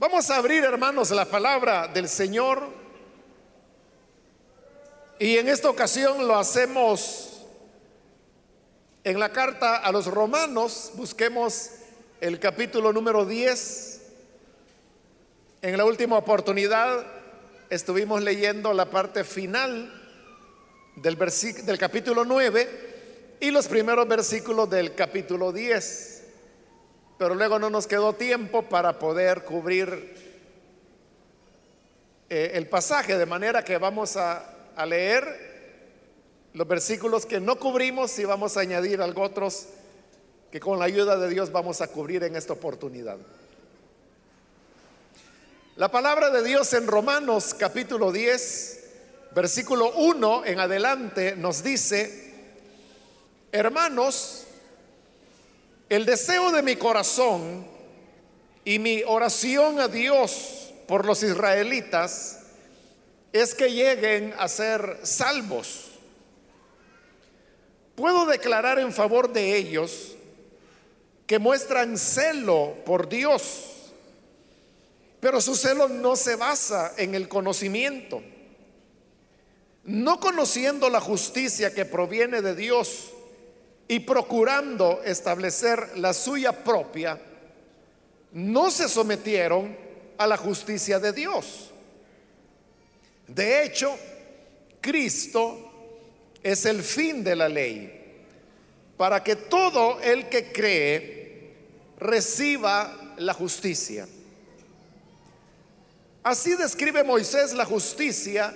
Vamos a abrir, hermanos, la palabra del Señor. Y en esta ocasión lo hacemos en la carta a los romanos. Busquemos el capítulo número 10. En la última oportunidad estuvimos leyendo la parte final del, del capítulo 9 y los primeros versículos del capítulo 10 pero luego no nos quedó tiempo para poder cubrir eh, el pasaje, de manera que vamos a, leer los versículos que no cubrimos y vamos a añadir algo otros que con la ayuda de Dios vamos a cubrir en esta oportunidad. La palabra de Dios en Romanos capítulo 10, versículo 1 en adelante nos dice, hermanos, el deseo de mi corazón y mi oración a Dios por los israelitas es que lleguen a ser salvos. Puedo declarar en favor de ellos que muestran celo por Dios, pero su celo no se basa en el conocimiento. No conociendo la justicia que proviene de Dios, y procurando establecer la suya propia, no se sometieron a la justicia de Dios. De hecho, Cristo es el fin de la ley, para que todo el que cree reciba la justicia. Así describe Moisés la justicia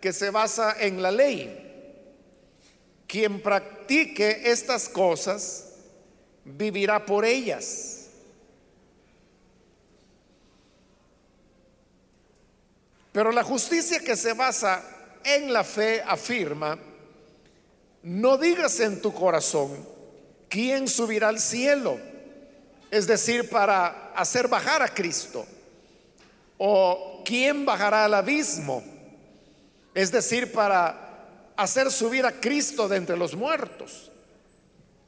que se basa en la ley. Quien practique estas cosas vivirá por ellas. Pero la justicia que se basa en la fe afirma, no digas en tu corazón, ¿quién subirá al cielo? Es decir, para hacer bajar a Cristo. ¿O quién bajará al abismo? Es decir, para hacer subir a Cristo de entre los muertos.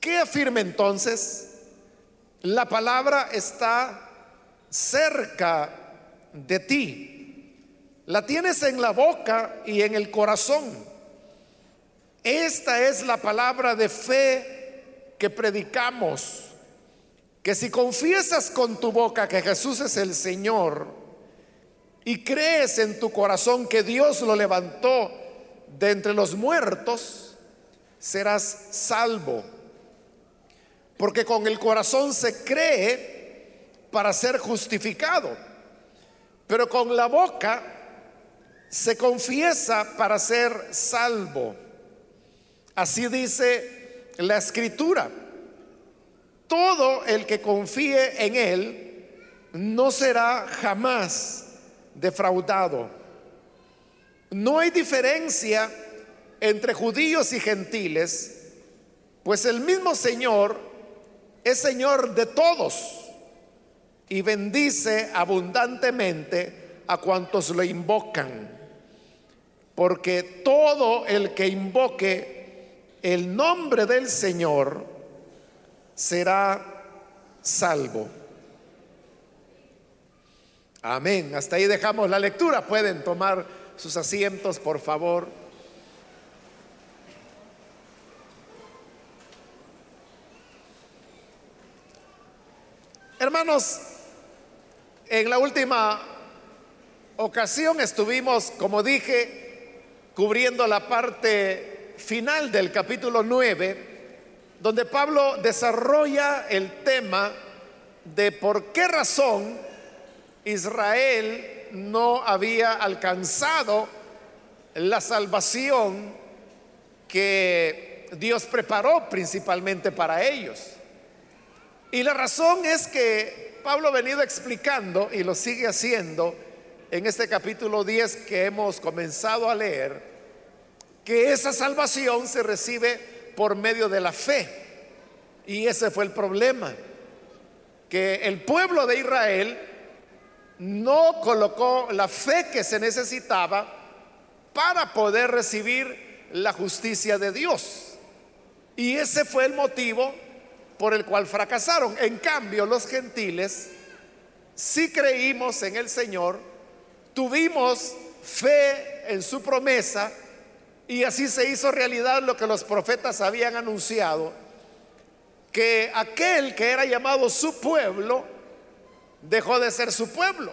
¿Qué afirma entonces? La palabra está cerca de ti. La tienes en la boca y en el corazón. Esta es la palabra de fe que predicamos. Que si confiesas con tu boca que Jesús es el Señor y crees en tu corazón que Dios lo levantó de entre los muertos, serás salvo. Porque con el corazón se cree para ser justificado, pero con la boca se confiesa para ser salvo. Así dice la escritura. Todo el que confíe en Él no será jamás defraudado. No hay diferencia entre judíos y gentiles, pues el mismo Señor es Señor de todos y bendice abundantemente a cuantos lo invocan. Porque todo el que invoque el nombre del Señor será salvo. Amén. Hasta ahí dejamos la lectura. Pueden tomar sus asientos, por favor. Hermanos, en la última ocasión estuvimos, como dije, cubriendo la parte final del capítulo 9, donde Pablo desarrolla el tema de por qué razón Israel no había alcanzado la salvación que Dios preparó principalmente para ellos. Y la razón es que Pablo ha venido explicando y lo sigue haciendo en este capítulo 10 que hemos comenzado a leer, que esa salvación se recibe por medio de la fe. Y ese fue el problema, que el pueblo de Israel no colocó la fe que se necesitaba para poder recibir la justicia de Dios. Y ese fue el motivo por el cual fracasaron. En cambio, los gentiles si creímos en el Señor, tuvimos fe en su promesa y así se hizo realidad lo que los profetas habían anunciado, que aquel que era llamado su pueblo dejó de ser su pueblo.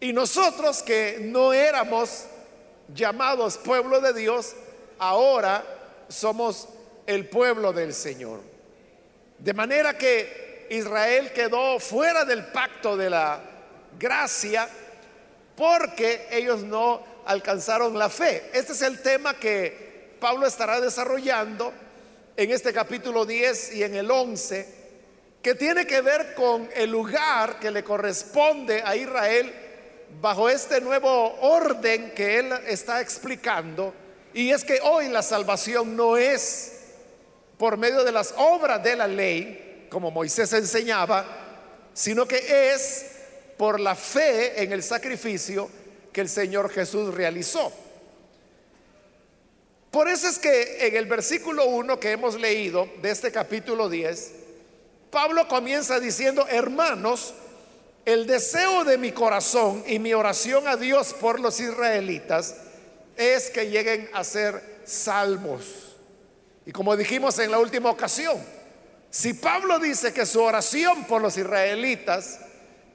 Y nosotros que no éramos llamados pueblo de Dios, ahora somos el pueblo del Señor. De manera que Israel quedó fuera del pacto de la gracia porque ellos no alcanzaron la fe. Este es el tema que Pablo estará desarrollando en este capítulo 10 y en el 11, que tiene que ver con el lugar que le corresponde a Israel bajo este nuevo orden que él está explicando. Y es que hoy la salvación no es por medio de las obras de la ley, como Moisés enseñaba, sino que es por la fe en el sacrificio que el Señor Jesús realizó. Por eso es que en el versículo 1 que hemos leído de este capítulo 10, Pablo comienza diciendo, hermanos, el deseo de mi corazón y mi oración a Dios por los israelitas es que lleguen a ser salvos. Y como dijimos en la última ocasión, si Pablo dice que su oración por los israelitas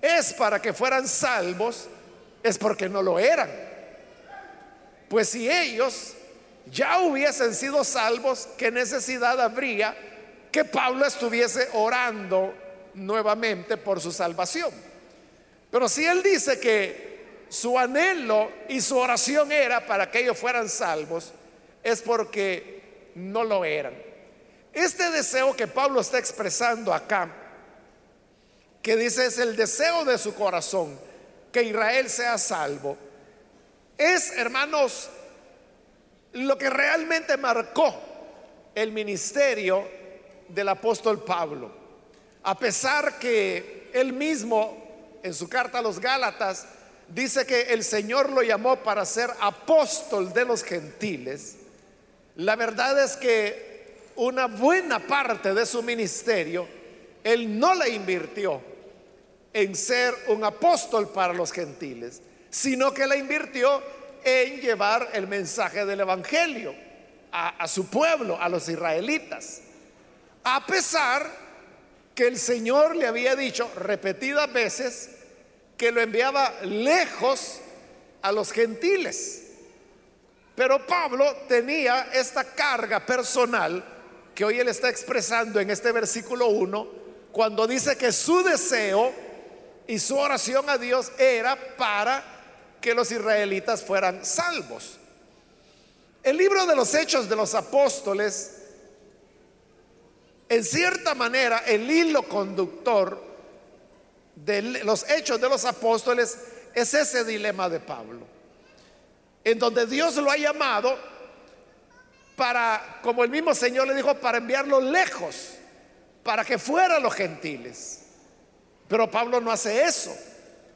es para que fueran salvos, es porque no lo eran. Pues si ellos ya hubiesen sido salvos, ¿qué necesidad habría que Pablo estuviese orando nuevamente por su salvación? Pero si él dice que su anhelo y su oración era para que ellos fueran salvos, es porque no lo eran. Este deseo que Pablo está expresando acá, que dice es el deseo de su corazón, que Israel sea salvo, es, hermanos, lo que realmente marcó el ministerio del apóstol Pablo. A pesar que él mismo, en su carta a los Gálatas, dice que el Señor lo llamó para ser apóstol de los gentiles, la verdad es que una buena parte de su ministerio, él no la invirtió en ser un apóstol para los gentiles, sino que la invirtió en llevar el mensaje del Evangelio a, su pueblo, a los israelitas. A pesar que el Señor le había dicho repetidas veces que lo enviaba lejos a los gentiles. Pero Pablo tenía esta carga personal que hoy él está expresando en este versículo 1, cuando dice que su deseo y su oración a Dios era para que los israelitas fueran salvos. El libro de los hechos de los apóstoles, en cierta manera, el hilo conductor de los hechos de los apóstoles es ese dilema de Pablo en donde Dios lo ha llamado para, como el mismo Señor le dijo, para enviarlo lejos, para que fuera los gentiles. Pero Pablo no hace eso,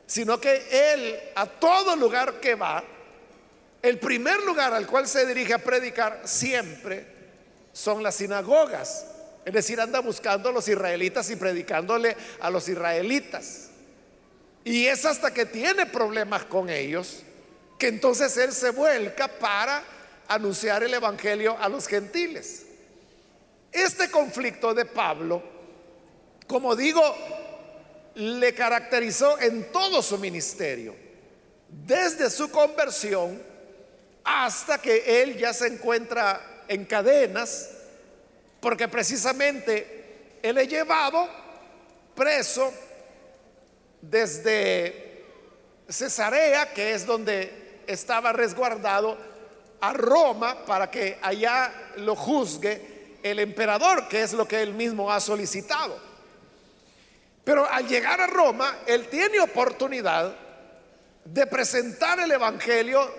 sino que él a todo lugar que va, el primer lugar al cual se dirige a predicar siempre son las sinagogas. Es decir, anda buscando a los israelitas y predicándole a los israelitas. Y es hasta que tiene problemas con ellos que entonces él se vuelca para anunciar el Evangelio a los gentiles. Este conflicto de Pablo, como digo, le caracterizó en todo su ministerio, desde su conversión hasta que él ya se encuentra en cadenas, porque precisamente él es llevado preso desde Cesarea, que es donde estaba resguardado a Roma para que allá lo juzgue el emperador, que es lo que él mismo ha solicitado. Pero al llegar a Roma, él tiene oportunidad de presentar el Evangelio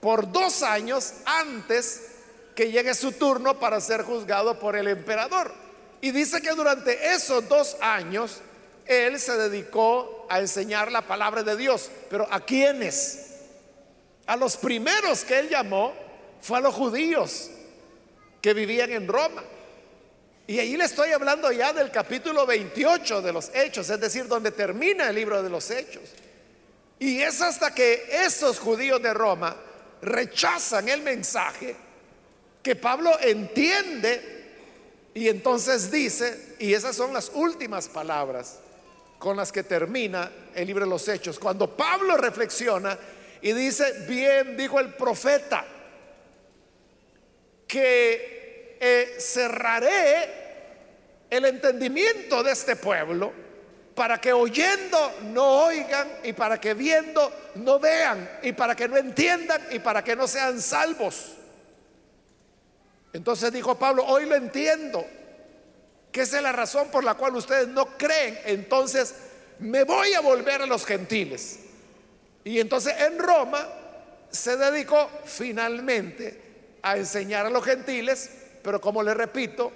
por dos años antes que llegue su turno para ser juzgado por el emperador. Y dice que durante esos dos años él se dedicó a enseñar la palabra de Dios. Pero ¿a quiénes? A los primeros que él llamó fue a los judíos que vivían en Roma. Y ahí le estoy hablando ya del capítulo 28 de los Hechos, es decir, donde termina el libro de los Hechos. Y es hasta que esos judíos de Roma rechazan el mensaje que Pablo entiende y entonces dice, y esas son las últimas palabras con las que termina el libro de los Hechos, cuando Pablo reflexiona y dice, bien dijo el profeta, que eh, cerraré el entendimiento de este pueblo para que oyendo no oigan y para que viendo no vean y para que no entiendan y para que no sean salvos. Entonces dijo Pablo, hoy lo entiendo, que esa es la razón por la cual ustedes no creen, entonces me voy a volver a los gentiles. Y entonces en Roma se dedicó finalmente a enseñar a los gentiles, pero como le repito,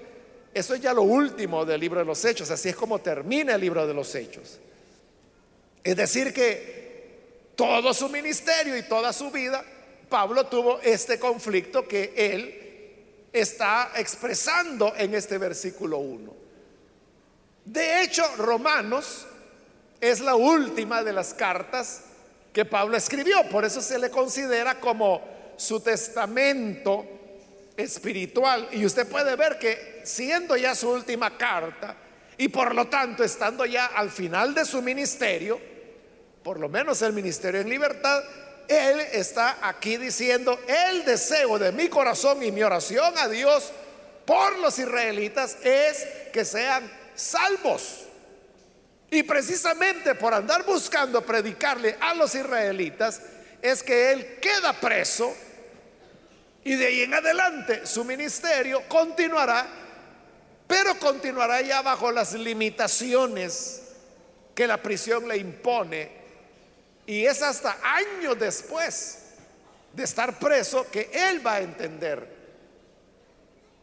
eso es ya lo último del libro de los hechos, así es como termina el libro de los hechos. Es decir, que todo su ministerio y toda su vida, Pablo tuvo este conflicto que él está expresando en este versículo 1. De hecho, Romanos es la última de las cartas que Pablo escribió, por eso se le considera como su testamento espiritual. Y usted puede ver que siendo ya su última carta y por lo tanto estando ya al final de su ministerio, por lo menos el ministerio en libertad, él está aquí diciendo, el deseo de mi corazón y mi oración a Dios por los israelitas es que sean salvos. Y precisamente por andar buscando predicarle a los israelitas, es que él queda preso y de ahí en adelante su ministerio continuará, pero continuará ya bajo las limitaciones que la prisión le impone. Y es hasta años después de estar preso que él va a entender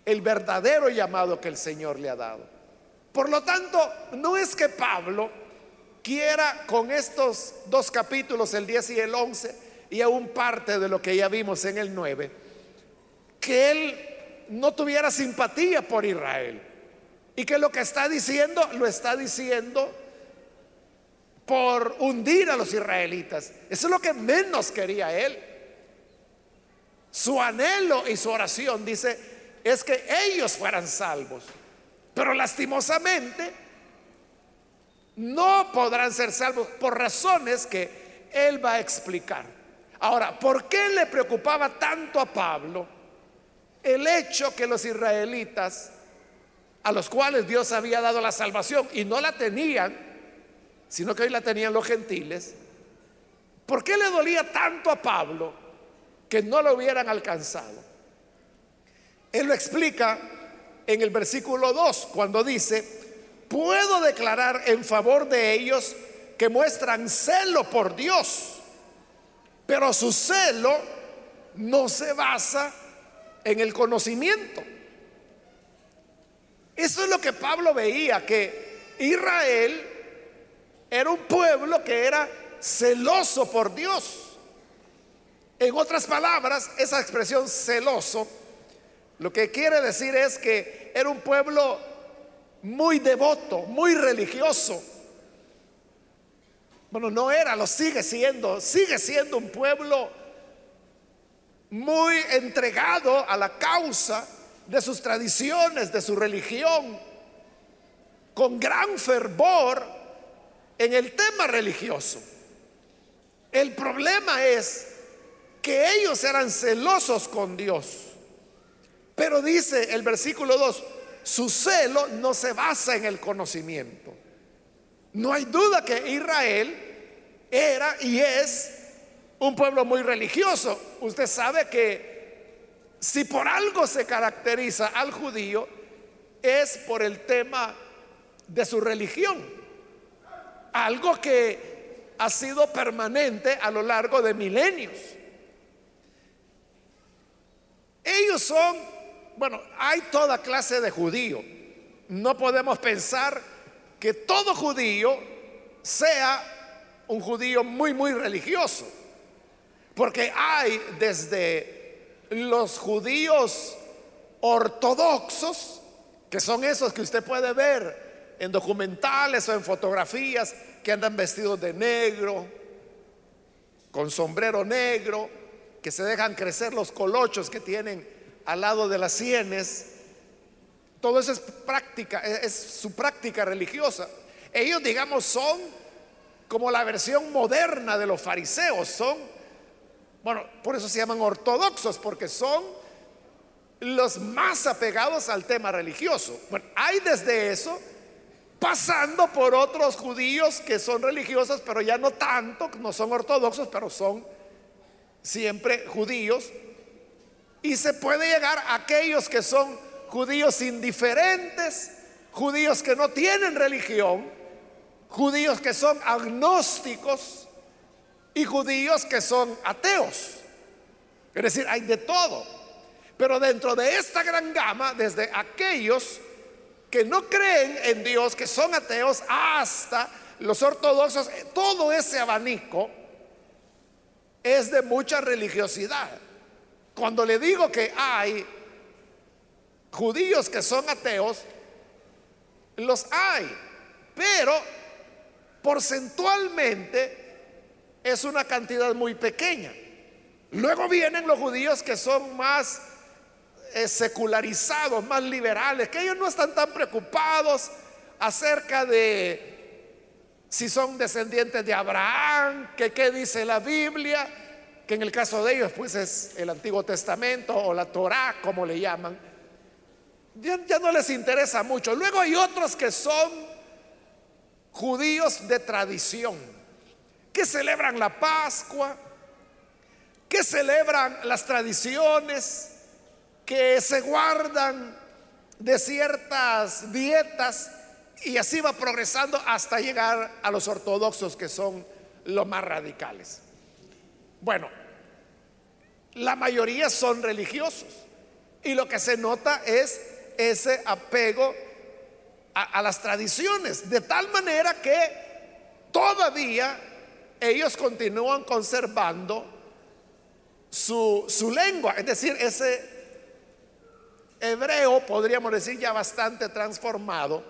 el verdadero llamado que el Señor le ha dado. Por lo tanto, no es que Pablo quiera con estos dos capítulos, el 10 y el 11, y aún parte de lo que ya vimos en el 9, que él no tuviera simpatía por Israel y que lo que está diciendo lo está diciendo por hundir a los israelitas. Eso es lo que menos quería él. Su anhelo y su oración, dice, es que ellos fueran salvos. Pero lastimosamente no podrán ser salvos por razones que él va a explicar. Ahora, ¿por qué le preocupaba tanto a Pablo? el hecho que los israelitas, a los cuales Dios había dado la salvación y no la tenían, sino que hoy la tenían los gentiles, ¿por qué le dolía tanto a Pablo que no lo hubieran alcanzado? Él lo explica en el versículo 2, cuando dice, puedo declarar en favor de ellos que muestran celo por Dios, pero su celo no se basa en el conocimiento. Eso es lo que Pablo veía, que Israel era un pueblo que era celoso por Dios. En otras palabras, esa expresión celoso, lo que quiere decir es que era un pueblo muy devoto, muy religioso. Bueno, no era, lo sigue siendo, sigue siendo un pueblo muy entregado a la causa de sus tradiciones, de su religión, con gran fervor en el tema religioso. El problema es que ellos eran celosos con Dios. Pero dice el versículo 2, su celo no se basa en el conocimiento. No hay duda que Israel era y es un pueblo muy religioso. Usted sabe que si por algo se caracteriza al judío es por el tema de su religión. Algo que ha sido permanente a lo largo de milenios. Ellos son, bueno, hay toda clase de judío. No podemos pensar que todo judío sea un judío muy, muy religioso. Porque hay desde los judíos ortodoxos que son esos que usted puede ver en documentales o en fotografías que andan vestidos de negro, con sombrero negro, que se dejan crecer los colochos que tienen al lado de las sienes. Todo eso es práctica, es su práctica religiosa. Ellos, digamos, son como la versión moderna de los fariseos, son, bueno, por eso se llaman ortodoxos, porque son los más apegados al tema religioso. Bueno, hay desde eso, pasando por otros judíos que son religiosos, pero ya no tanto, no son ortodoxos, pero son siempre judíos. Y se puede llegar a aquellos que son judíos indiferentes, judíos que no tienen religión, judíos que son agnósticos y judíos que son ateos. Es decir, hay de todo. Pero dentro de esta gran gama, desde aquellos que no creen en Dios, que son ateos, hasta los ortodoxos, todo ese abanico es de mucha religiosidad. Cuando le digo que hay judíos que son ateos, los hay, pero porcentualmente es una cantidad muy pequeña. Luego vienen los judíos que son más secularizados, más liberales, que ellos no están tan preocupados acerca de si son descendientes de Abraham, que qué dice la Biblia, que en el caso de ellos pues es el Antiguo Testamento o la Torá, como le llaman. ya no les interesa mucho. Luego hay otros que son judíos de tradición, que celebran la Pascua, que celebran las tradiciones, que se guardan de ciertas dietas y así va progresando hasta llegar a los ortodoxos que son los más radicales. Bueno, la mayoría son religiosos y lo que se nota es ese apego a, las tradiciones, de tal manera que todavía ellos continúan conservando su, su lengua, es decir, ese hebreo, podríamos decir ya bastante transformado,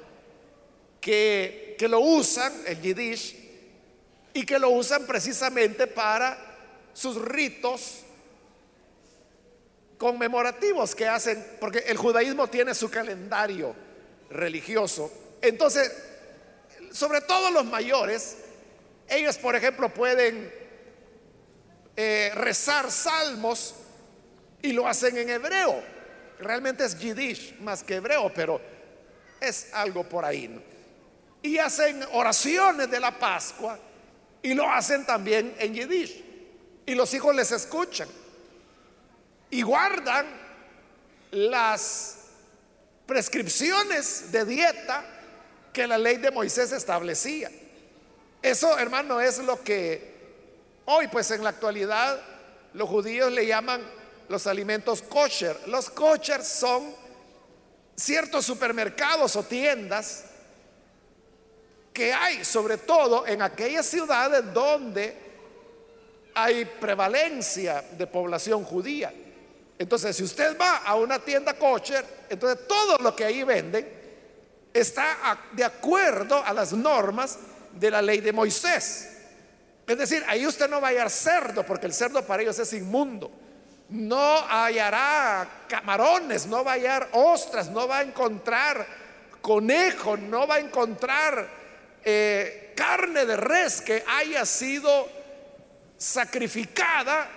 que, que, lo usan, el yiddish, y que lo usan precisamente para sus ritos conmemorativos que hacen, porque el judaísmo tiene su calendario religioso. Entonces, sobre todo los mayores, ellos, por ejemplo, pueden eh, rezar salmos y lo hacen en hebreo. Realmente es yiddish más que hebreo, pero es algo por ahí. Y hacen oraciones de la Pascua y lo hacen también en yiddish. Y los hijos les escuchan. Y guardan las prescripciones de dieta que la ley de Moisés establecía. Eso, hermano, es lo que hoy, pues en la actualidad, los judíos le llaman los alimentos kosher. Los kosher son ciertos supermercados o tiendas que hay, sobre todo en aquellas ciudades donde hay prevalencia de población judía. Entonces, si usted va a una tienda kosher, entonces todo lo que ahí venden está de acuerdo a las normas de la ley de Moisés. Es decir, ahí usted no va a hallar cerdo, porque el cerdo para ellos es inmundo. No hallará camarones, no va a hallar ostras, no va a encontrar conejo, no va a encontrar eh, carne de res que haya sido sacrificada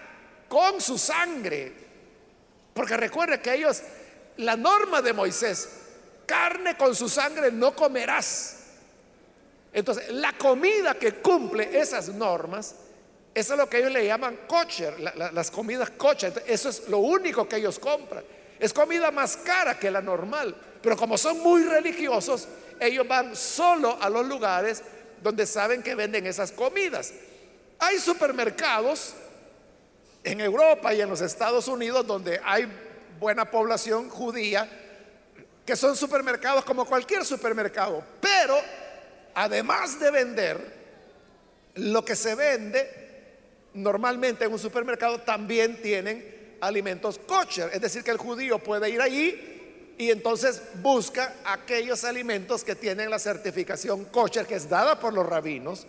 con su sangre. Porque recuerde que ellos la norma de Moisés, carne con su sangre no comerás. Entonces, la comida que cumple esas normas, eso es lo que ellos le llaman kosher, las comidas kosher. Eso es lo único que ellos compran. Es comida más cara que la normal. Pero como son muy religiosos, ellos van solo a los lugares donde saben que venden esas comidas. Hay supermercados en Europa y en los Estados Unidos donde hay buena población judía, que son supermercados como cualquier supermercado, pero además de vender lo que se vende normalmente en un supermercado, también tienen alimentos kosher, es decir, que el judío puede ir allí y entonces busca aquellos alimentos que tienen la certificación kosher que es dada por los rabinos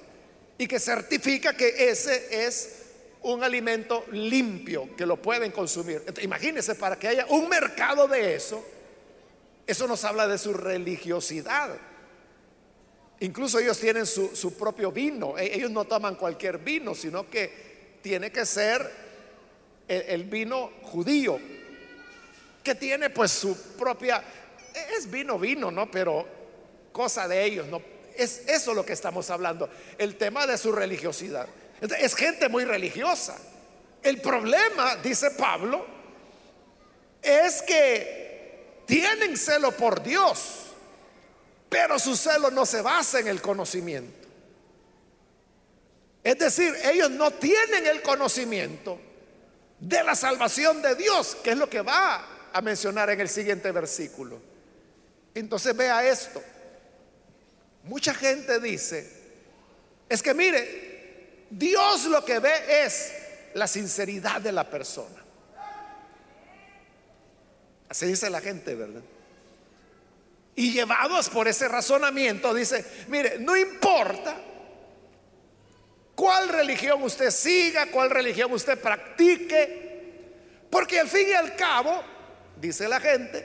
y que certifica que ese es un alimento limpio que lo pueden consumir. imagínense, para que haya un mercado de eso, eso nos habla de su religiosidad. Incluso ellos tienen su, propio vino. E, ellos no toman cualquier vino, sino que tiene que ser el, vino judío, que tiene pues su propia, es vino, vino, ¿no? Pero cosa de ellos, ¿no? Es eso lo que estamos hablando, el tema de su religiosidad. Es gente muy religiosa. El problema, dice Pablo, es que tienen celo por Dios pero su celo no se basa en el conocimiento. Es decir, ellos no tienen el conocimiento de la salvación de Dios, que es lo que va a mencionar en el siguiente versículo. Entonces vea esto. Mucha gente dice, es que mire, Dios lo que ve es la sinceridad de la persona. Así dice la gente, ¿verdad? Y llevados por ese razonamiento, dice, mire, no importa cuál religión usted siga, cuál religión usted practique, porque al fin y al cabo, dice la gente,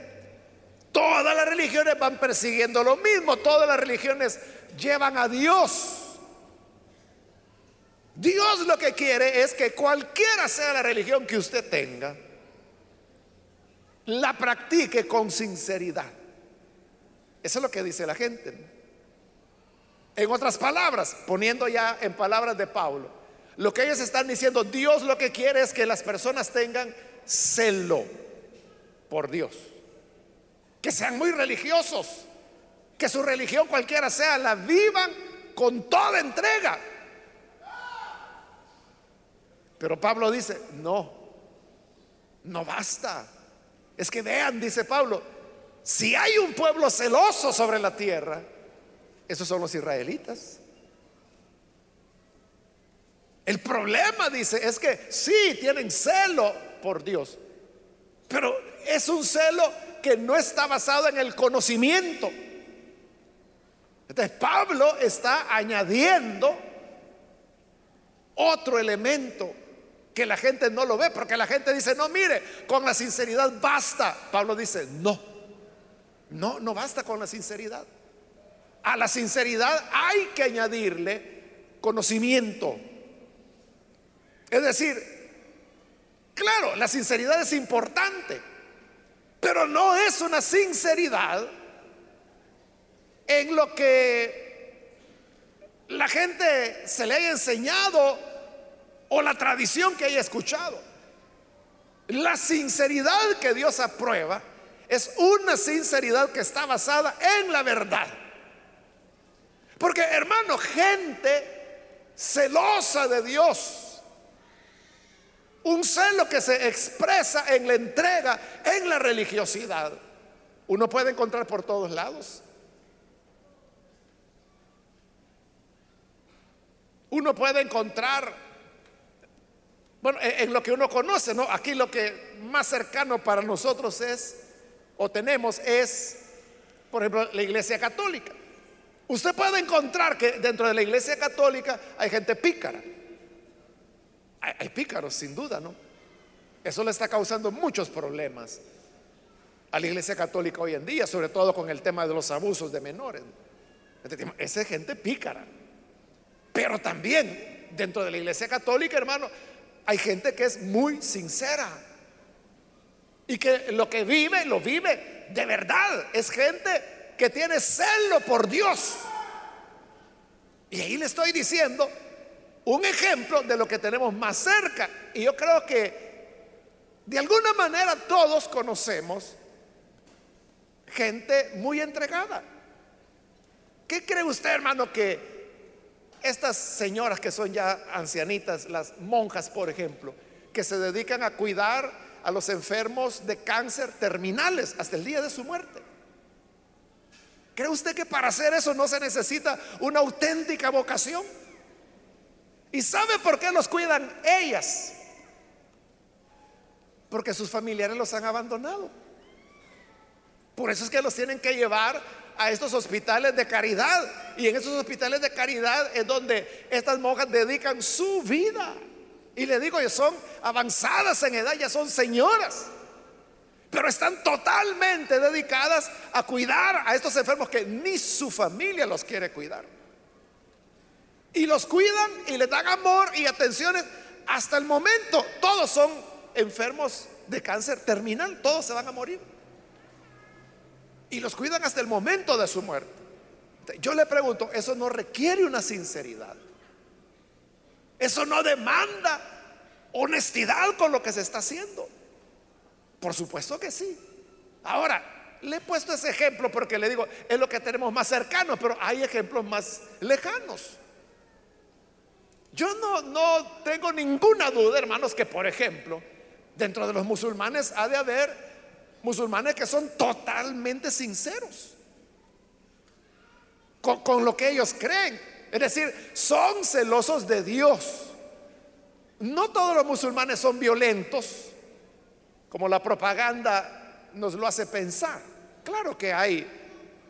todas las religiones van persiguiendo lo mismo, todas las religiones llevan a Dios. Dios lo que quiere es que cualquiera sea la religión que usted tenga, la practique con sinceridad. Eso es lo que dice la gente. En otras palabras, poniendo ya en palabras de Pablo, lo que ellos están diciendo, Dios lo que quiere es que las personas tengan celo por Dios, que sean muy religiosos, que su religión cualquiera sea, la vivan con toda entrega. Pero Pablo dice, no, no basta. Es que vean, dice Pablo, si hay un pueblo celoso sobre la tierra, esos son los israelitas. El problema, dice, es que sí, tienen celo por Dios, pero es un celo que no está basado en el conocimiento. Entonces Pablo está añadiendo otro elemento que la gente no lo ve, porque la gente dice, no, mire, con la sinceridad basta. Pablo dice, no. No, no basta con la sinceridad. A la sinceridad hay que añadirle conocimiento. Es decir, claro, la sinceridad es importante, pero no es una sinceridad en lo que la gente se le haya enseñado o la tradición que haya escuchado. La sinceridad que Dios aprueba es una sinceridad que está basada en la verdad. Porque hermano, gente celosa de Dios, un celo que se expresa en la entrega, en la religiosidad, uno puede encontrar por todos lados. Uno puede encontrar, bueno, en, lo que uno conoce, ¿no? Aquí lo que más cercano para nosotros es o tenemos es, por ejemplo, la iglesia católica. Usted puede encontrar que dentro de la iglesia católica hay gente pícara. Hay, pícaros, sin duda, ¿no? Eso le está causando muchos problemas a la iglesia católica hoy en día, sobre todo con el tema de los abusos de menores. Esa es gente pícara. Pero también dentro de la iglesia católica, hermano, hay gente que es muy sincera. Y que lo que vive, lo vive de verdad. Es gente que tiene celo por Dios. Y ahí le estoy diciendo un ejemplo de lo que tenemos más cerca. Y yo creo que de alguna manera todos conocemos gente muy entregada. ¿Qué cree usted, hermano, que estas señoras que son ya ancianitas, las monjas, por ejemplo, que se dedican a cuidar a los enfermos de cáncer terminales hasta el día de su muerte. ¿Cree usted que para hacer eso no se necesita una auténtica vocación? ¿Y sabe por qué los cuidan ellas? Porque sus familiares los han abandonado. Por eso es que los tienen que llevar a estos hospitales de caridad. Y en esos hospitales de caridad es donde estas monjas dedican su vida. Y le digo, ya son avanzadas en edad, ya son señoras. Pero están totalmente dedicadas a cuidar a estos enfermos que ni su familia los quiere cuidar. Y los cuidan y les dan amor y atenciones. Hasta el momento, todos son enfermos de cáncer terminal, todos se van a morir. Y los cuidan hasta el momento de su muerte. Yo le pregunto, ¿eso no requiere una sinceridad? ¿Eso no demanda honestidad con lo que se está haciendo? Por supuesto que sí. Ahora, le he puesto ese ejemplo porque le digo, es lo que tenemos más cercano, pero hay ejemplos más lejanos. Yo no, no tengo ninguna duda, hermanos, que por ejemplo, dentro de los musulmanes ha de haber musulmanes que son totalmente sinceros con, con, lo que ellos creen. Es decir, son celosos de Dios. No todos los musulmanes son violentos, como la propaganda nos lo hace pensar. Claro que hay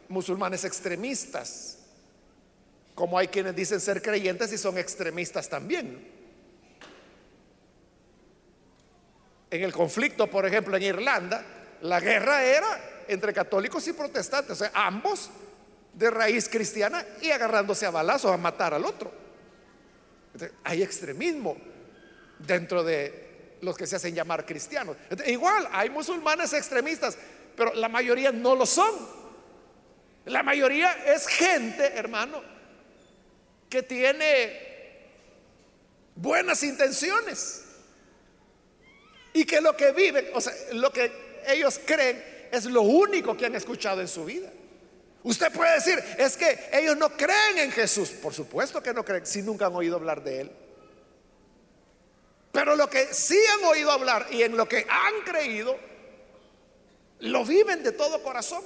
musulmanes extremistas, como hay quienes dicen ser creyentes y son extremistas también. En el conflicto, por ejemplo, en Irlanda, la guerra era entre católicos y protestantes, o sea, ambos de raíz cristiana y agarrándose a balazos a matar al otro. hay extremismo dentro de los que se hacen llamar cristianos. igual, hay musulmanes extremistas, pero la mayoría no lo son. La mayoría es gente, hermano, que tiene buenas intenciones y que lo que viven, o sea, lo que ellos creen es lo único que han escuchado en su vida. Usted puede decir, es que ellos no creen en Jesús. Por supuesto que no creen si nunca han oído hablar de Él. Pero lo que sí han oído hablar y en lo que han creído, lo viven de todo corazón.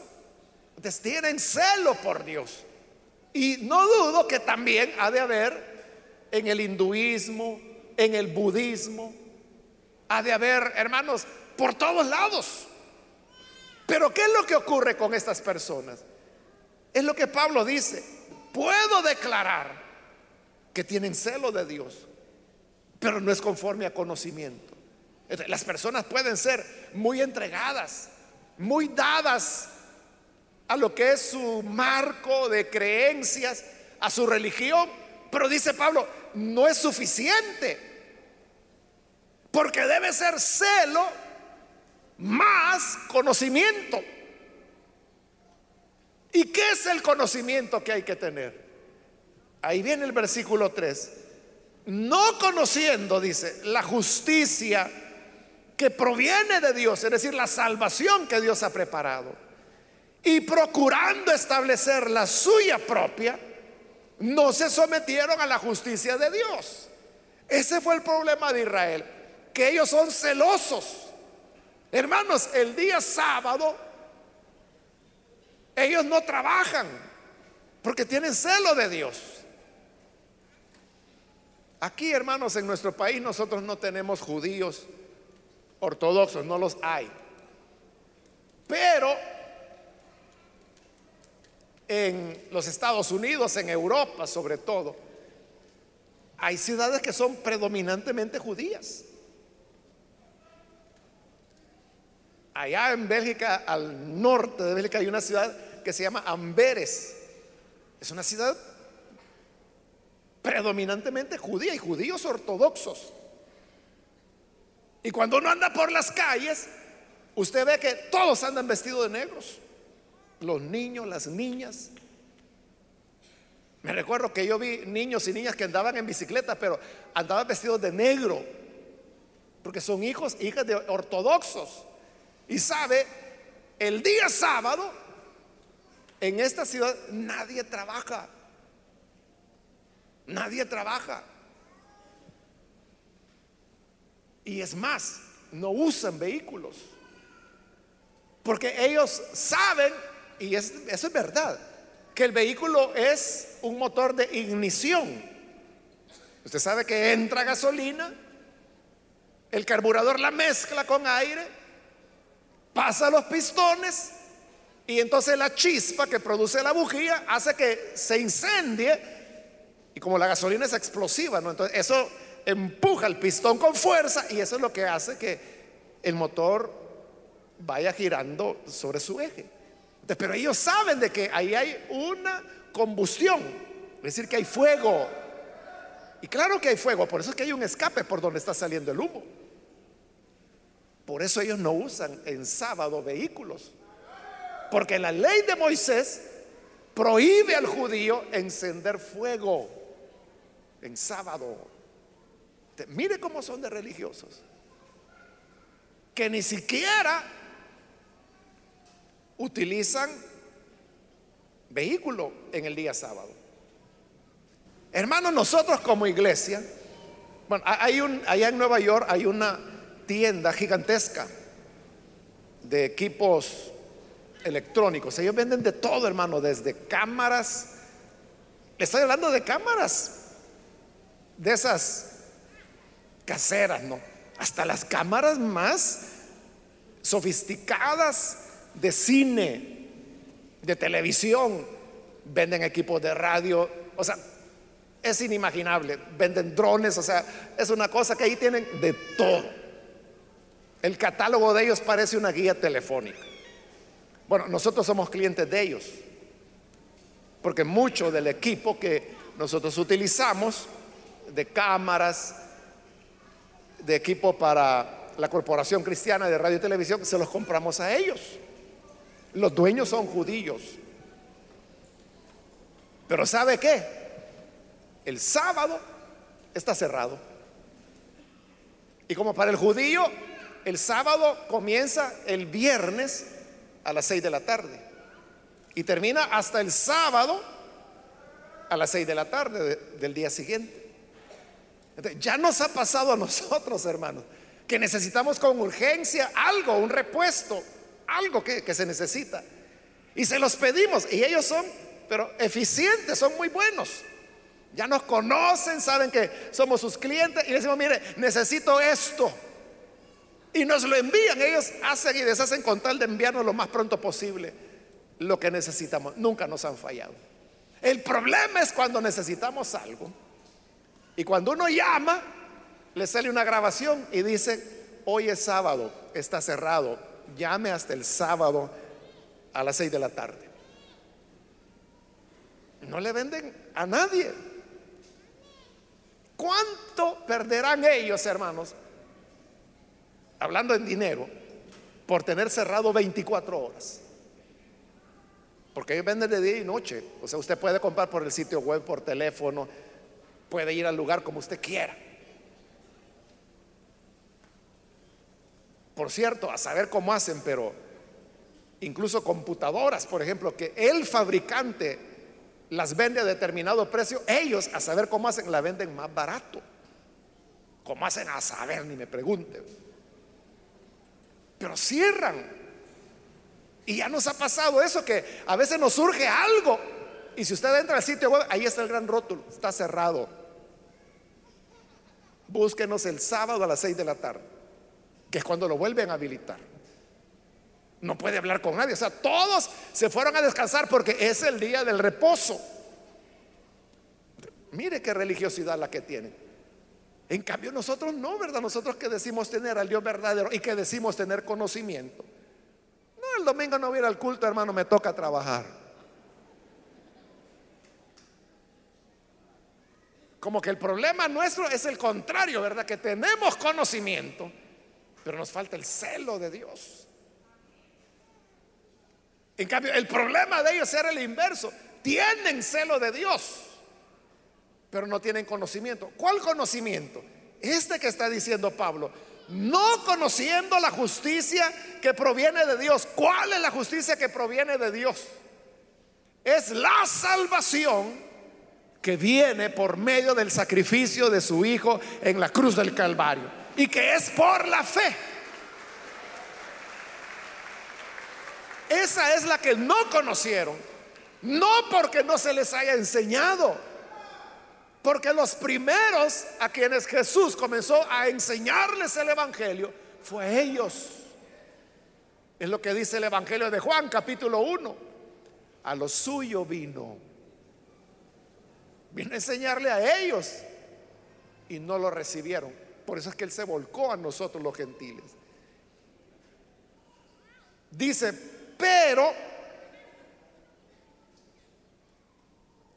Entonces tienen celo por Dios. Y no dudo que también ha de haber en el hinduismo, en el budismo, ha de haber, hermanos, por todos lados. Pero ¿qué es lo que ocurre con estas personas? Es lo que Pablo dice. Puedo declarar que tienen celo de Dios, pero no es conforme a conocimiento. Las personas pueden ser muy entregadas, muy dadas a lo que es su marco de creencias, a su religión, pero dice Pablo, no es suficiente, porque debe ser celo más conocimiento. ¿Y qué es el conocimiento que hay que tener? Ahí viene el versículo 3. No conociendo, dice, la justicia que proviene de Dios, es decir, la salvación que Dios ha preparado, y procurando establecer la suya propia, no se sometieron a la justicia de Dios. Ese fue el problema de Israel, que ellos son celosos Hermanos, el día sábado ellos no trabajan porque tienen celo de Dios. Aquí, hermanos, en nuestro país nosotros no tenemos judíos ortodoxos, no los hay. Pero en los Estados Unidos, en Europa sobre todo, hay ciudades que son predominantemente judías. Allá en Bélgica, al norte de Bélgica, hay una ciudad que se llama Amberes. Es una ciudad predominantemente judía y judíos ortodoxos. Y cuando uno anda por las calles, usted ve que todos andan vestidos de negros. Los niños, las niñas. Me recuerdo que yo vi niños y niñas que andaban en bicicleta, pero andaban vestidos de negro. Porque son hijos, hijas de ortodoxos. Y sabe, el día sábado, en esta ciudad nadie trabaja. Nadie trabaja. Y es más, no usan vehículos. Porque ellos saben, y eso es verdad, que el vehículo es un motor de ignición. Usted sabe que entra gasolina, el carburador la mezcla con aire pasa los pistones Y entonces la chispa que produce la bujía hace que se incendie. Y como la gasolina es explosiva. Entonces eso empuja el pistón con fuerza y eso es lo que hace que el motor vaya girando sobre su eje. pero ellos saben de que ahí hay una combustión, es decir, que hay fuego. Y claro que hay fuego, por eso es que hay un escape por donde está saliendo el humo. Por eso ellos no usan en sábado vehículos. Porque la ley de Moisés prohíbe al judío encender fuego en sábado. Mire cómo son de religiosos. Que ni siquiera utilizan vehículo en el día sábado. Hermanos, nosotros como iglesia, bueno, hay un, allá en Nueva York hay una tienda gigantesca de equipos electrónicos. Ellos venden de todo, hermano, desde cámaras. Le estoy hablando de cámaras, de esas caseras, ¿no? Hasta las cámaras más sofisticadas de cine, de televisión, venden equipos de radio, o sea, es inimaginable, venden drones, o sea, es una cosa que ahí tienen de todo. El catálogo de ellos parece una guía telefónica. Bueno, nosotros somos clientes de ellos, porque mucho del equipo que nosotros utilizamos, de cámaras, de equipo para la Corporación Cristiana de Radio y Televisión, se los compramos a ellos. Los dueños son judíos. Pero ¿sabe qué? El sábado está cerrado. Y como para el judío, el sábado comienza el viernes a las 6 de la tarde y termina hasta el sábado a las 6 de la tarde del día siguiente. Ya nos ha pasado a nosotros, hermanos, que necesitamos con urgencia algo, un repuesto, algo que, se necesita. Y se los pedimos y ellos son, pero eficientes, son muy buenos. Ya nos conocen, saben que somos sus clientes y decimos, mire, necesito esto. Y nos lo envían, ellos hacen y deshacen con tal de enviarnos lo más pronto posible lo que necesitamos. Nunca nos han fallado. El problema es cuando necesitamos algo y cuando uno llama, le sale una grabación y dice, hoy es sábado, está cerrado, llame hasta el sábado a las 6 de la tarde. No le venden a nadie. ¿Cuánto perderán ellos, hermanos, hablando en dinero, por tener cerrado 24 horas. Porque ellos venden de día y noche. O sea, usted puede comprar por el sitio web, por teléfono, puede ir al lugar como usted quiera. Por cierto, a saber cómo hacen, pero incluso computadoras, por ejemplo, que el fabricante las vende a determinado precio, ellos a saber cómo hacen, la venden más barato. ¿Cómo hacen a saber? Ni me pregunte pero cierran. Y ya nos ha pasado eso, que a veces nos surge algo. Y si usted entra al sitio web, ahí está el gran rótulo, está cerrado. Búsquenos el sábado a las 6 de la tarde, que es cuando lo vuelven a habilitar. No puede hablar con nadie. O sea, todos se fueron a descansar porque es el día del reposo. Mire qué religiosidad la que tienen. En cambio nosotros no, ¿verdad? Nosotros que decimos tener al Dios verdadero y que decimos tener conocimiento. No, el domingo no voy al culto, hermano, me toca trabajar. Como que el problema nuestro es el contrario, ¿verdad? Que tenemos conocimiento, pero nos falta el celo de Dios. En cambio, el problema de ellos era el inverso. Tienen celo de Dios pero no tienen conocimiento. ¿Cuál conocimiento? Este que está diciendo Pablo. No conociendo la justicia que proviene de Dios. ¿Cuál es la justicia que proviene de Dios? Es la salvación que viene por medio del sacrificio de su Hijo en la cruz del Calvario. Y que es por la fe. Esa es la que no conocieron. No porque no se les haya enseñado porque los primeros a quienes Jesús comenzó a enseñarles el Evangelio fue ellos. Es lo que dice el Evangelio de Juan, capítulo 1. A lo suyo vino. Vino a enseñarle a ellos y no lo recibieron. Por eso es que Él se volcó a nosotros los gentiles. Dice, pero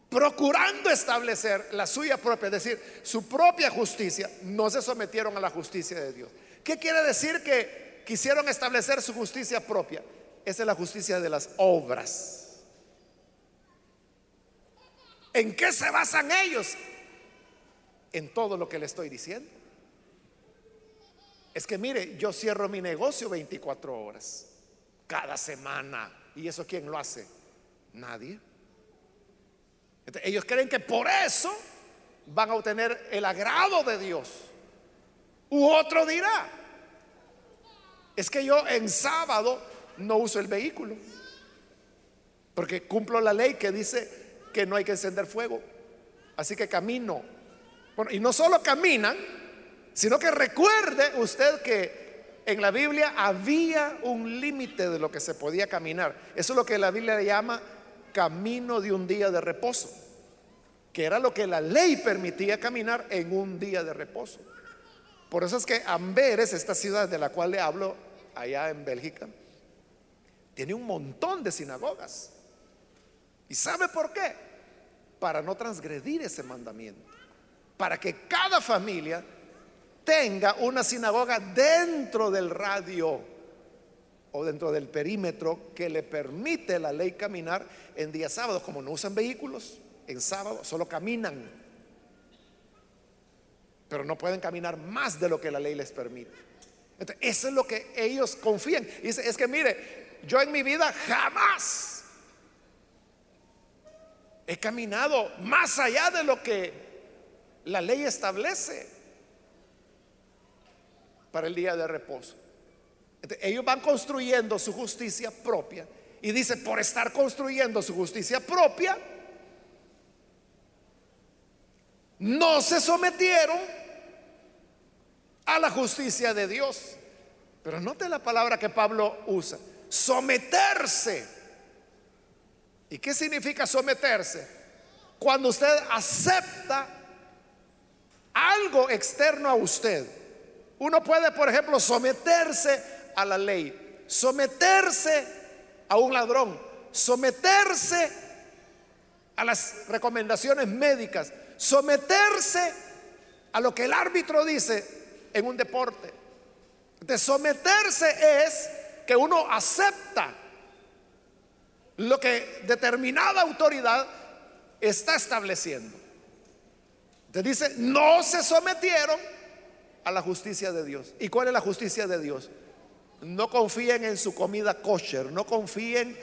procurando establecer la suya propia, es decir, su propia justicia, no se sometieron a la justicia de Dios. ¿Qué quiere decir que quisieron establecer su justicia propia. Esa es la justicia de las obras. ¿En qué se basan ellos? En todo lo que le estoy diciendo. Es que mire, yo cierro mi negocio 24 horas, cada semana. ¿Y eso quién lo hace? Nadie. ellos creen que por eso van a obtener el agrado de Dios. U otro dirá, es que yo en sábado no uso el vehículo. Porque cumplo la ley que dice que no hay que encender fuego. Así que camino. Y no solo caminan, sino que recuerde usted que en la Biblia había un límite de lo que se podía caminar. Eso es lo que la Biblia llama camino de un día de reposo, que era lo que la ley permitía caminar en un día de reposo. Por eso es que Amberes, esta ciudad de la cual le hablo allá en Bélgica, tiene un montón de sinagogas. ¿Y sabe por qué? Para no transgredir ese mandamiento. Para que cada familia tenga una sinagoga dentro del radio o dentro del perímetro que le permite la ley caminar en días sábados. Como no usan vehículos, en sábado solo caminan pero no pueden caminar más de lo que la ley les permite. eso es lo que ellos confían. Dice, es que mire, yo en mi vida jamás he caminado más allá de lo que la ley establece para el día de reposo. ellos van construyendo su justicia propia y dice, por estar construyendo su justicia propia, no se sometieron a la justicia de Dios. Pero note la palabra que Pablo usa, someterse. ¿Y qué significa someterse? Cuando usted acepta algo externo a usted. Uno puede, por ejemplo, someterse a la ley, someterse a un ladrón, someterse a las recomendaciones médicas, someterse a lo que el árbitro dice, en un deporte. De someterse es que uno acepta lo que determinada autoridad está estableciendo. Te dice, no se sometieron a la justicia de Dios. ¿Y cuál es la justicia de Dios? No confíen en su comida kosher, no confíen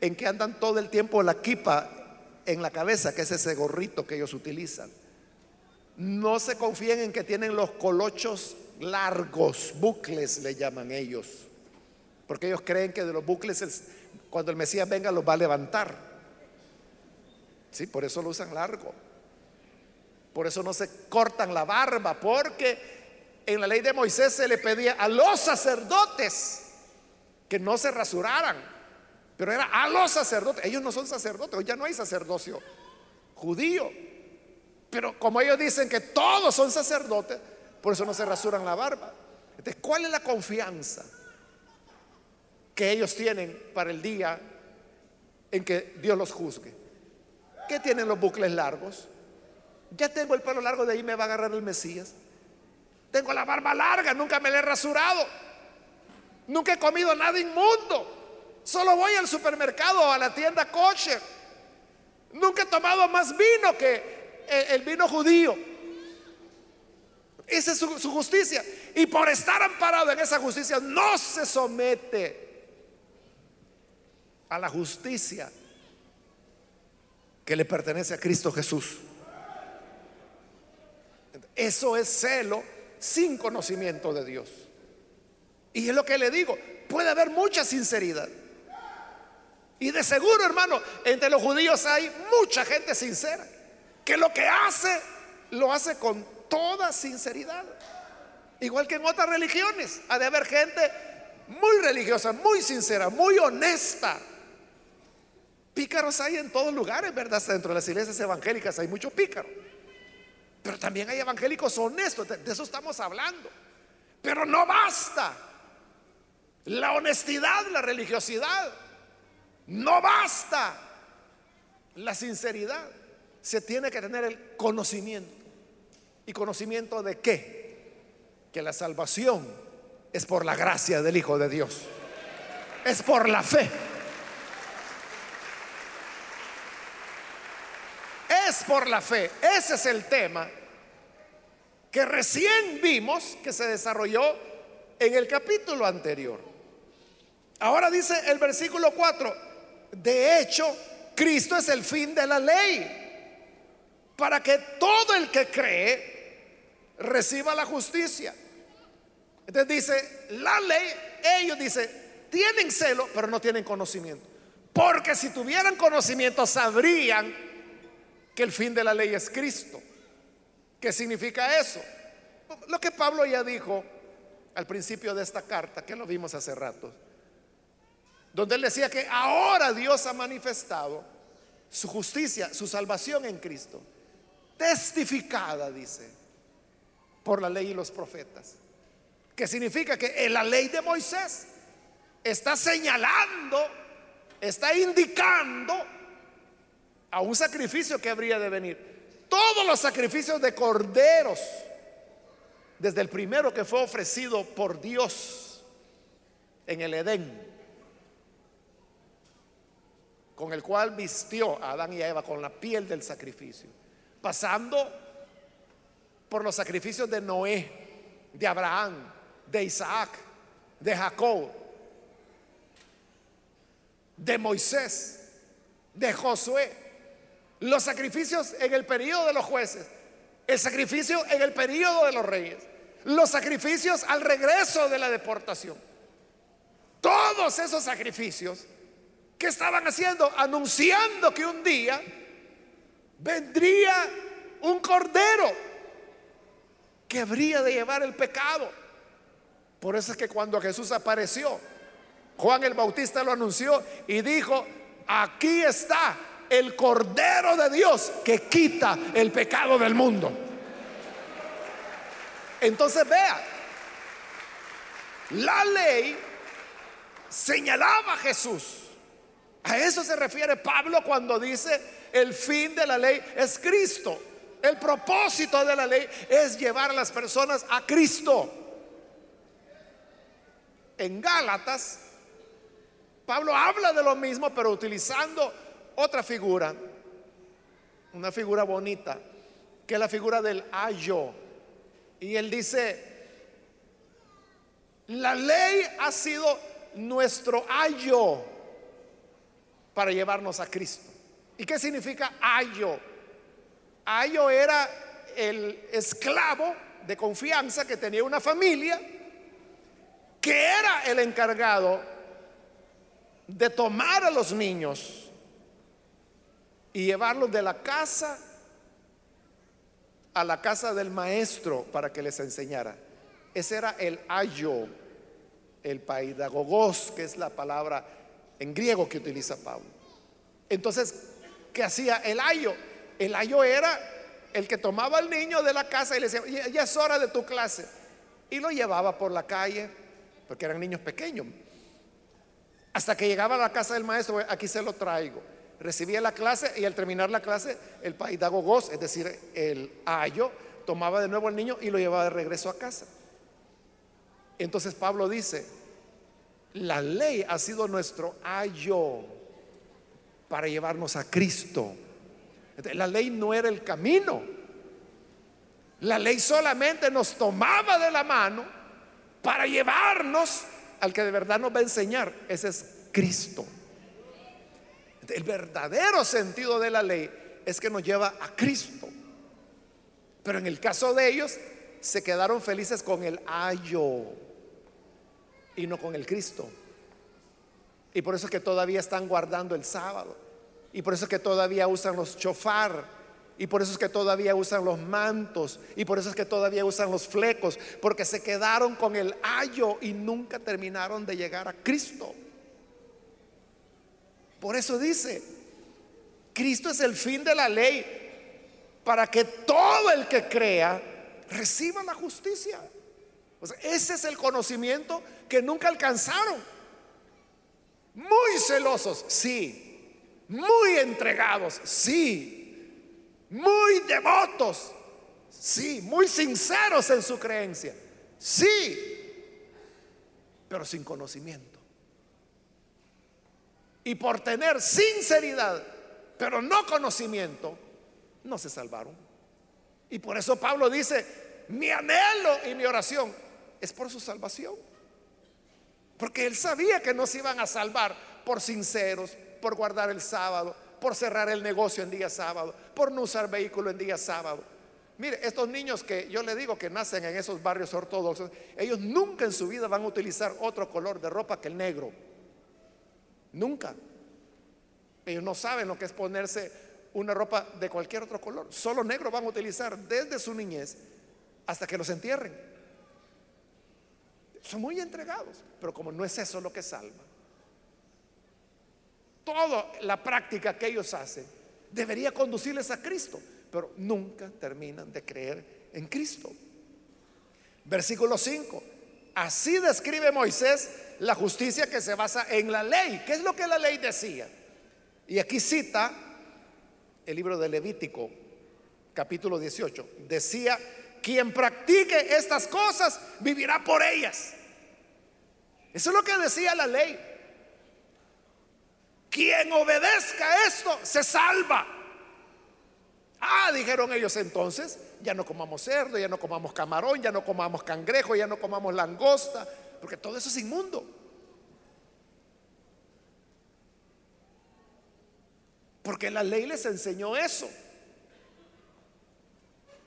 en que andan todo el tiempo la kipa en la cabeza, que es ese gorrito que ellos utilizan. No se confíen en que tienen los colochos largos, bucles le llaman ellos, porque ellos creen que de los bucles cuando el Mesías venga los va a levantar. Sí, por eso lo usan largo. Por eso no se cortan la barba, porque en la ley de Moisés se le pedía a los sacerdotes que no se rasuraran, pero era a los sacerdotes. Ellos no son sacerdotes, hoy ya no hay sacerdocio judío. Pero como ellos dicen que todos son sacerdotes, por eso no se rasuran la barba. Entonces, ¿cuál es la confianza que ellos tienen para el día en que Dios los juzgue? ¿Qué tienen los bucles largos? Ya tengo el pelo largo, de ahí me va a agarrar el Mesías. Tengo la barba larga, nunca me la he rasurado. Nunca he comido nada inmundo. Solo voy al supermercado o a la tienda coche. Nunca he tomado más vino que el, vino judío. Esa es su, su, justicia. Y por estar amparado en esa justicia, no se somete a la justicia que le pertenece a Cristo Jesús. Eso es celo sin conocimiento de Dios. Y es lo que le digo, puede haber mucha sinceridad. Y de seguro, hermano, entre los judíos hay mucha gente sincera que lo que hace, lo hace con toda sinceridad. Igual que en otras religiones, ha de haber gente muy religiosa, muy sincera, muy honesta. Pícaros hay en todos lugares, ¿verdad? dentro de las iglesias evangélicas hay mucho pícaro. Pero también hay evangélicos honestos, de eso estamos hablando. Pero no basta. La honestidad, la religiosidad. No basta. La sinceridad. Se tiene que tener el conocimiento. ¿Y conocimiento de qué? Que la salvación es por la gracia del Hijo de Dios. Es por la fe. Es por la fe. Ese es el tema que recién vimos que se desarrolló en el capítulo anterior. Ahora dice el versículo 4, de hecho, Cristo es el fin de la ley, para que todo el que cree reciba la justicia. Entonces dice, la ley, ellos dice, tienen celo, pero no tienen conocimiento. Porque si tuvieran conocimiento sabrían que el fin de la ley es Cristo. ¿Qué significa eso? Lo que Pablo ya dijo al principio de esta carta, que lo vimos hace rato, donde él decía que ahora Dios ha manifestado su justicia, su salvación en Cristo, testificada, dice, por la ley y los profetas. Que significa que en la ley de Moisés está señalando, está indicando a un sacrificio que habría de venir. Todos los sacrificios de corderos, desde el primero que fue ofrecido por Dios en el Edén, con el cual vistió a Adán y a Eva con la piel del sacrificio, pasando por los sacrificios de Noé, de Abraham, de Isaac, de Jacob, de Moisés, de Josué los sacrificios en el periodo de los jueces, el sacrificio en el periodo de los reyes, los sacrificios al regreso de la deportación. Todos esos sacrificios que estaban haciendo, anunciando que un día vendría un cordero que habría de llevar el pecado. Por eso es que cuando Jesús apareció, Juan el Bautista lo anunció y dijo, aquí está el Cordero de Dios que quita el pecado del mundo. Entonces vea, la ley señalaba a Jesús. A eso se refiere Pablo cuando dice el fin de la ley es Cristo. El propósito de la ley es llevar a las personas a Cristo. En Gálatas, Pablo habla de lo mismo, pero utilizando otra figura, una figura bonita, que es la figura del ayo. Y él dice, la ley ha sido nuestro ayo para llevarnos a Cristo. ¿Y qué significa ayo? Ayo era el esclavo de confianza que tenía una familia, que era el encargado de tomar a los niños y llevarlos de la casa a la casa del maestro para que les enseñara. Ese era el ayo, el paidagogos, que es la palabra en griego que utiliza Pablo. Entonces, ¿qué hacía el ayo? El ayo era el que tomaba al niño de la casa y le decía, ya es hora de tu clase. Y lo llevaba por la calle, porque eran niños pequeños. Hasta que llegaba a la casa del maestro, aquí se lo traigo recibía la clase y al terminar la clase el paidagogos, es decir, el ayo, tomaba de nuevo al niño y lo llevaba de regreso a casa. Entonces Pablo dice, la ley ha sido nuestro ayo para llevarnos a Cristo. La ley no era el camino. La ley solamente nos tomaba de la mano para llevarnos al que de verdad nos va a enseñar. Ese es Cristo. El verdadero sentido de la ley es que nos lleva a Cristo. Pero en el caso de ellos, se quedaron felices con el ayo y no con el Cristo. Y por eso es que todavía están guardando el sábado. Y por eso es que todavía usan los chofar Y por eso es que todavía usan los mantos. Y por eso es que todavía usan los flecos. Porque se quedaron con el ayo y nunca terminaron de llegar a Cristo. Por eso dice, Cristo es el fin de la ley para que todo el que crea reciba la justicia. ese es el conocimiento que nunca alcanzaron. Muy celosos, sí. Muy entregados, sí muy devotos, sí, muy sinceros en su creencia, sí, pero sin conocimiento. Y por tener sinceridad, pero no conocimiento, no se salvaron. Y por eso Pablo dice, mi anhelo y mi oración es por su salvación. Porque él sabía que no se iban a salvar por sinceros, por guardar el sábado, por cerrar el negocio en día sábado, por no usar vehículo en día sábado. Mire, estos niños que yo le digo que nacen en esos barrios ortodoxos, ellos nunca en su vida van a utilizar otro color de ropa que el negro. Nunca. Ellos no saben lo que es ponerse una ropa de cualquier otro color. Solo negro van a utilizar desde su niñez hasta que los entierren. Son muy entregados, pero como no es eso lo que salva, toda la práctica que ellos hacen debería conducirles a Cristo, pero nunca terminan de creer en Cristo. Versículo 5. Así describe Moisés la justicia que se basa en la ley. ¿Qué es lo que la ley decía? Y aquí cita el libro de Levítico, capítulo 18. Decía, quien practique estas cosas vivirá por ellas. Eso es lo que decía la ley. Quien obedezca esto se salva. Ah, dijeron ellos entonces, ya no comamos cerdo, ya no comamos camarón, ya no comamos cangrejo, ya no comamos langosta, porque todo eso es inmundo. Porque la ley les enseñó eso.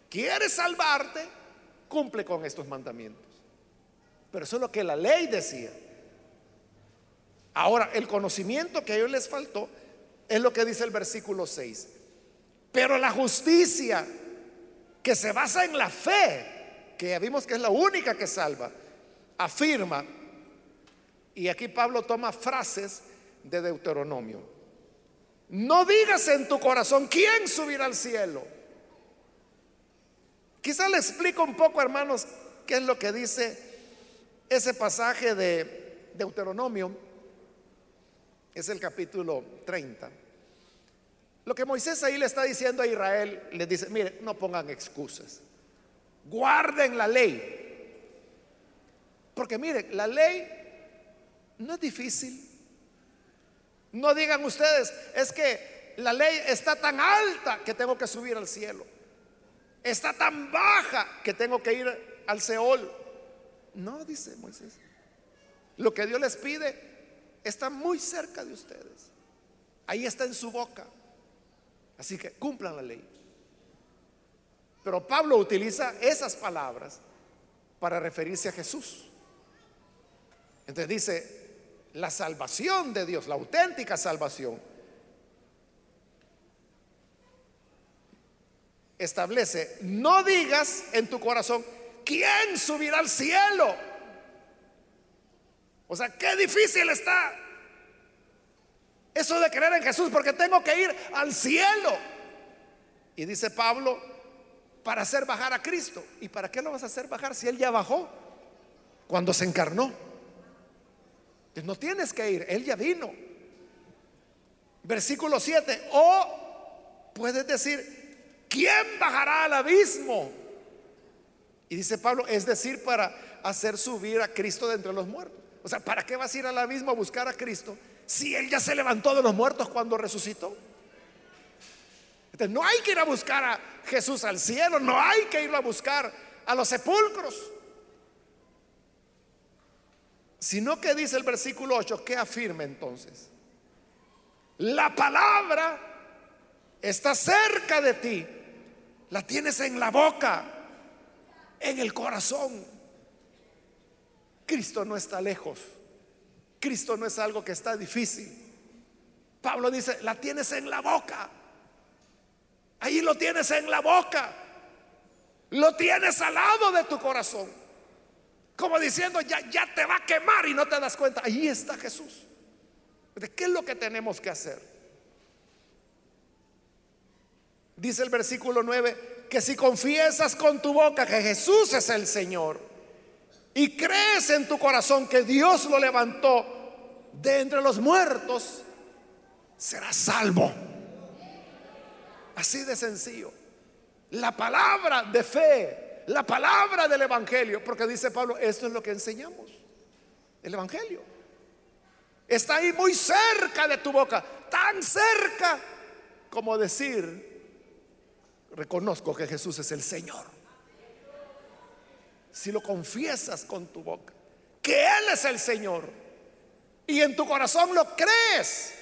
¿Quieres salvarte? Cumple con estos mandamientos. Pero eso es lo que la ley decía. Ahora, el conocimiento que a ellos les faltó es lo que dice el versículo 6. Pero la justicia que se basa en la fe, que ya vimos que es la única que salva, afirma, y aquí Pablo toma frases de Deuteronomio, no digas en tu corazón, ¿quién subirá al cielo? Quizá le explico un poco, hermanos, qué es lo que dice ese pasaje de Deuteronomio es el capítulo 30. Lo que Moisés ahí le está diciendo a Israel, le dice, mire, no pongan excusas, guarden la ley. Porque mire, la ley no es difícil. No digan ustedes, es que la ley está tan alta que tengo que subir al cielo. Está tan baja que tengo que ir al Seol. No, dice Moisés. Lo que Dios les pide está muy cerca de ustedes. Ahí está en su boca. Así que cumplan la ley. Pero Pablo utiliza esas palabras para referirse a Jesús. Entonces dice, la salvación de Dios, la auténtica salvación, establece, no digas en tu corazón, ¿quién subirá al cielo? O sea, qué difícil está eso de creer en Jesús porque tengo que ir al cielo. Y dice Pablo, para hacer bajar a Cristo. ¿Y para qué lo vas a hacer bajar si Él ya bajó? Cuando se encarnó. No tienes que ir, Él ya vino. Versículo 7. O puedes decir, ¿quién bajará al abismo? Y dice Pablo, es decir, para hacer subir a Cristo de entre los muertos. O sea, ¿para qué vas a ir al abismo a buscar a Cristo si Él ya se levantó de los muertos cuando resucitó? Entonces, no hay que ir a buscar a Jesús al cielo, no hay que ir a buscar a los sepulcros. Sino que dice el versículo 8, ¿qué afirma entonces? La palabra está cerca de ti, la tienes en la boca, en el corazón. Cristo no está lejos. Cristo no es algo que está difícil. Pablo dice, la tienes en la boca. Ahí lo tienes en la boca. Lo tienes al lado de tu corazón. Como diciendo, ya, ya te va a quemar y no te das cuenta. Ahí está Jesús. ¿De qué es lo que tenemos que hacer? Dice el versículo 9, que si confiesas con tu boca que Jesús es el Señor y crees en tu corazón que Dios lo levantó de entre los muertos, serás salvo. Así de sencillo. La palabra de fe, la palabra del Evangelio, porque dice Pablo, esto es lo que enseñamos, el Evangelio. Está ahí muy cerca de tu boca, tan cerca como decir, reconozco que Jesús es el Señor. Si lo confiesas con tu boca, que Él es el Señor, y en tu corazón lo crees,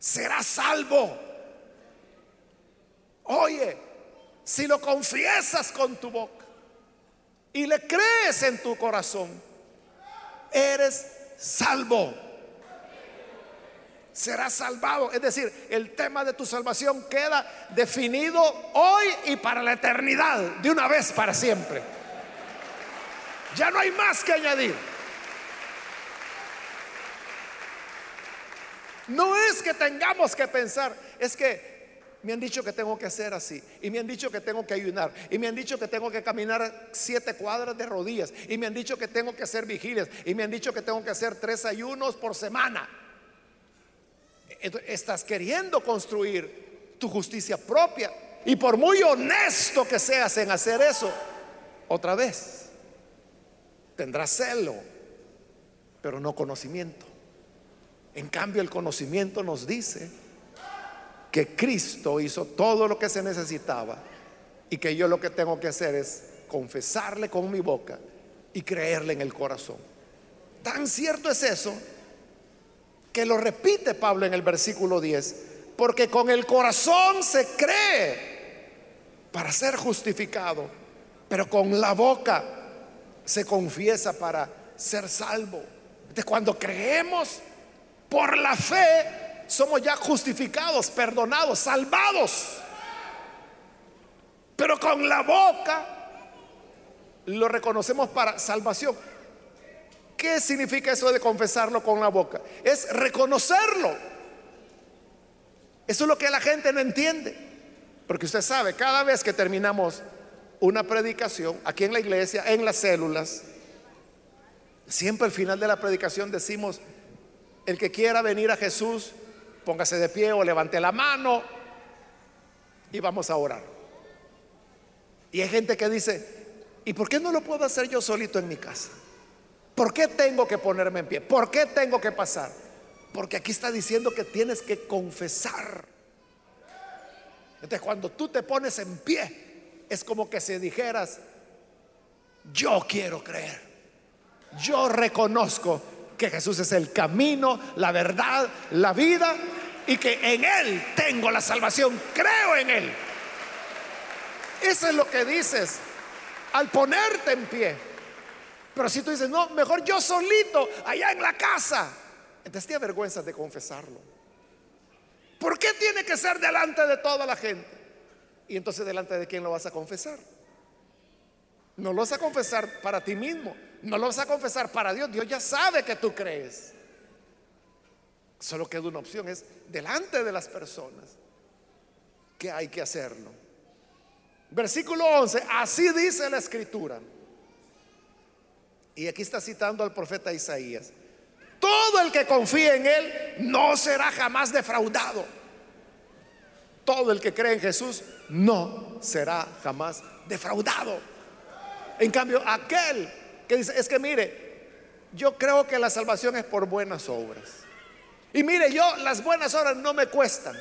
serás salvo. Oye, si lo confiesas con tu boca y le crees en tu corazón, eres salvo. Serás salvado. Es decir, el tema de tu salvación queda definido hoy y para la eternidad, de una vez para siempre. Ya no hay más que añadir. No es que tengamos que pensar, es que me han dicho que tengo que hacer así. Y me han dicho que tengo que ayunar. Y me han dicho que tengo que caminar siete cuadras de rodillas. Y me han dicho que tengo que hacer vigilias. Y me han dicho que tengo que hacer tres ayunos por semana. Estás queriendo construir tu justicia propia. Y por muy honesto que seas en hacer eso, otra vez, tendrás celo, pero no conocimiento. En cambio, el conocimiento nos dice que Cristo hizo todo lo que se necesitaba y que yo lo que tengo que hacer es confesarle con mi boca y creerle en el corazón. Tan cierto es eso que lo repite Pablo en el versículo 10, porque con el corazón se cree para ser justificado, pero con la boca se confiesa para ser salvo. De cuando creemos por la fe, somos ya justificados, perdonados, salvados. Pero con la boca lo reconocemos para salvación. ¿Qué significa eso de confesarlo con la boca? Es reconocerlo. Eso es lo que la gente no entiende. Porque usted sabe, cada vez que terminamos una predicación, aquí en la iglesia, en las células, siempre al final de la predicación decimos, el que quiera venir a Jesús, Póngase de pie o levante la mano y vamos a orar. Y hay gente que dice, ¿y por qué no lo puedo hacer yo solito en mi casa? ¿Por qué tengo que ponerme en pie? ¿Por qué tengo que pasar? Porque aquí está diciendo que tienes que confesar. Entonces cuando tú te pones en pie, es como que si dijeras, yo quiero creer, yo reconozco que Jesús es el camino, la verdad, la vida y que en Él tengo la salvación. Creo en Él. Eso es lo que dices al ponerte en pie. Pero si tú dices, no, mejor yo solito, allá en la casa, entonces te vergüenza de confesarlo. ¿Por qué tiene que ser delante de toda la gente? Y entonces delante de quién lo vas a confesar. No lo vas a confesar para ti mismo, no lo vas a confesar para Dios. Dios ya sabe que tú crees. Solo queda una opción, es delante de las personas que hay que hacerlo. Versículo 11, así dice la escritura. Y aquí está citando al profeta Isaías. Todo el que confíe en Él no será jamás defraudado. Todo el que cree en Jesús no será jamás defraudado. En cambio, aquel que dice, es que mire, yo creo que la salvación es por buenas obras. Y mire, yo las buenas obras no me cuestan.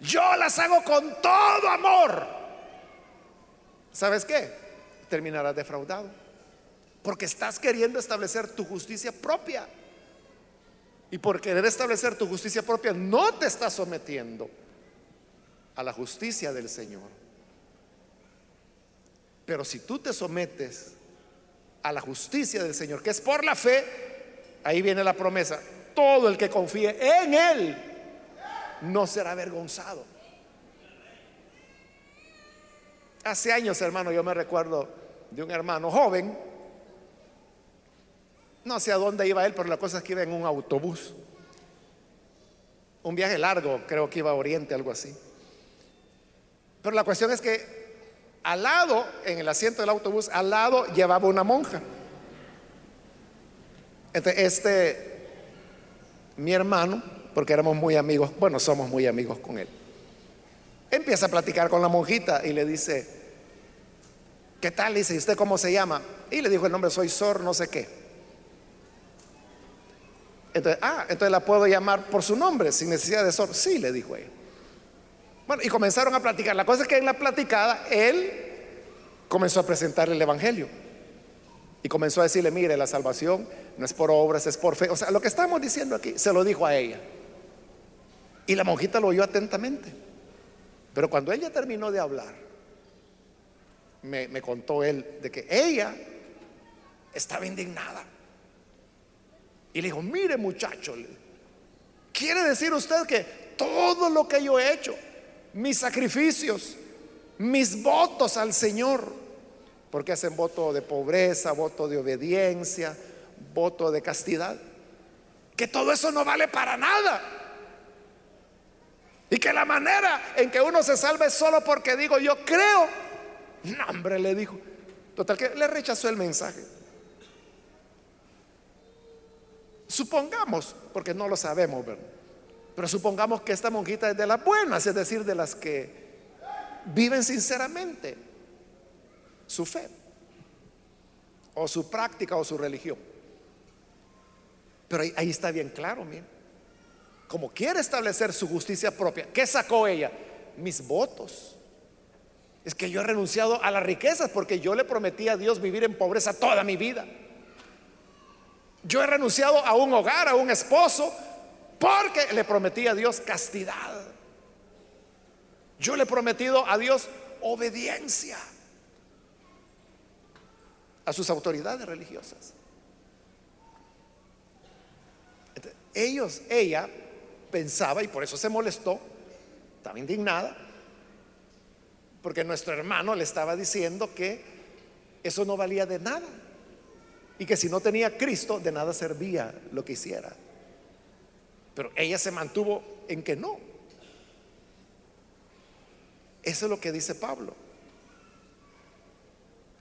Yo las hago con todo amor. ¿Sabes qué? Terminarás defraudado. Porque estás queriendo establecer tu justicia propia. Y por querer establecer tu justicia propia no te estás sometiendo a la justicia del Señor. Pero si tú te sometes a la justicia del Señor, que es por la fe, ahí viene la promesa. Todo el que confíe en Él no será avergonzado. Hace años, hermano, yo me recuerdo de un hermano joven. No sé a dónde iba él, pero la cosa es que iba en un autobús. Un viaje largo, creo que iba a Oriente, algo así. Pero la cuestión es que al lado, en el asiento del autobús, al lado llevaba una monja. este, mi hermano, porque éramos muy amigos, bueno, somos muy amigos con él, empieza a platicar con la monjita y le dice, ¿qué tal? Dice, ¿y usted cómo se llama? Y le dijo el nombre, soy Sor, no sé qué. Entonces, ah, entonces la puedo llamar por su nombre, sin necesidad de Sor. Sí, le dijo ella. Bueno, y comenzaron a platicar. La cosa es que en la platicada él comenzó a presentarle el Evangelio. Y comenzó a decirle, mire, la salvación no es por obras, es por fe. O sea, lo que estamos diciendo aquí, se lo dijo a ella. Y la monjita lo oyó atentamente. Pero cuando ella terminó de hablar, me, me contó él de que ella estaba indignada. Y le dijo, mire muchacho, ¿quiere decir usted que todo lo que yo he hecho mis sacrificios, mis votos al Señor, porque hacen voto de pobreza, voto de obediencia, voto de castidad, que todo eso no vale para nada. Y que la manera en que uno se salve es solo porque digo yo creo. No, hombre, le dijo. Total que le rechazó el mensaje. Supongamos, porque no lo sabemos, ¿verdad? Pero supongamos que esta monjita es de las buenas, es decir, de las que viven sinceramente su fe, o su práctica, o su religión. Pero ahí, está bien claro, miren. Como quiere establecer su justicia propia, ¿qué sacó ella? Mis votos. Es que yo he renunciado a las riquezas porque yo le prometí a Dios vivir en pobreza toda mi vida. Yo he renunciado a un hogar, a un esposo, porque le prometí a Dios castidad. Yo le he prometido a Dios obediencia a sus autoridades religiosas. ellos, ella pensaba, y por eso se molestó, estaba indignada, porque nuestro hermano le estaba diciendo que eso no valía de nada y que si no tenía Cristo, de nada servía lo que hiciera. Pero ella se mantuvo en que no. Eso es lo que dice Pablo.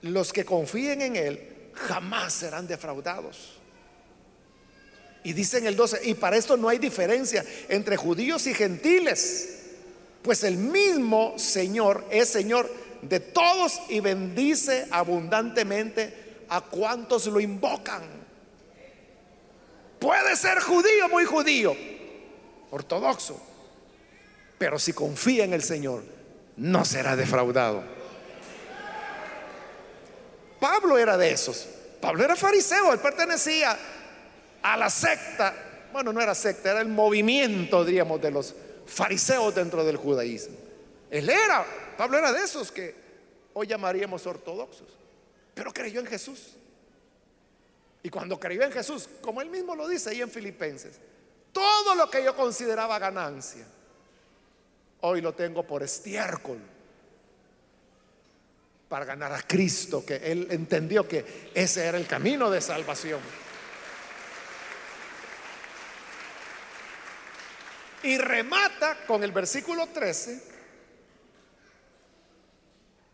Los que confíen en Él jamás serán defraudados. Y dice en el 12, y para esto no hay diferencia entre judíos y gentiles, pues el mismo Señor es Señor de todos y bendice abundantemente a cuantos lo invocan. Puede ser judío, muy judío, ortodoxo, pero si confía en el Señor, no será defraudado. Pablo era de esos. Pablo era fariseo, él pertenecía a la secta, bueno, no era secta, era el movimiento, diríamos, de los fariseos dentro del judaísmo. Él era, Pablo era de esos que hoy llamaríamos ortodoxos, pero creyó en Jesús. Y cuando creyó en Jesús, como él mismo lo dice ahí en Filipenses, todo lo que yo consideraba ganancia, hoy lo tengo por estiércol para ganar a Cristo, que él entendió que ese era el camino de salvación. Y remata con el versículo 13,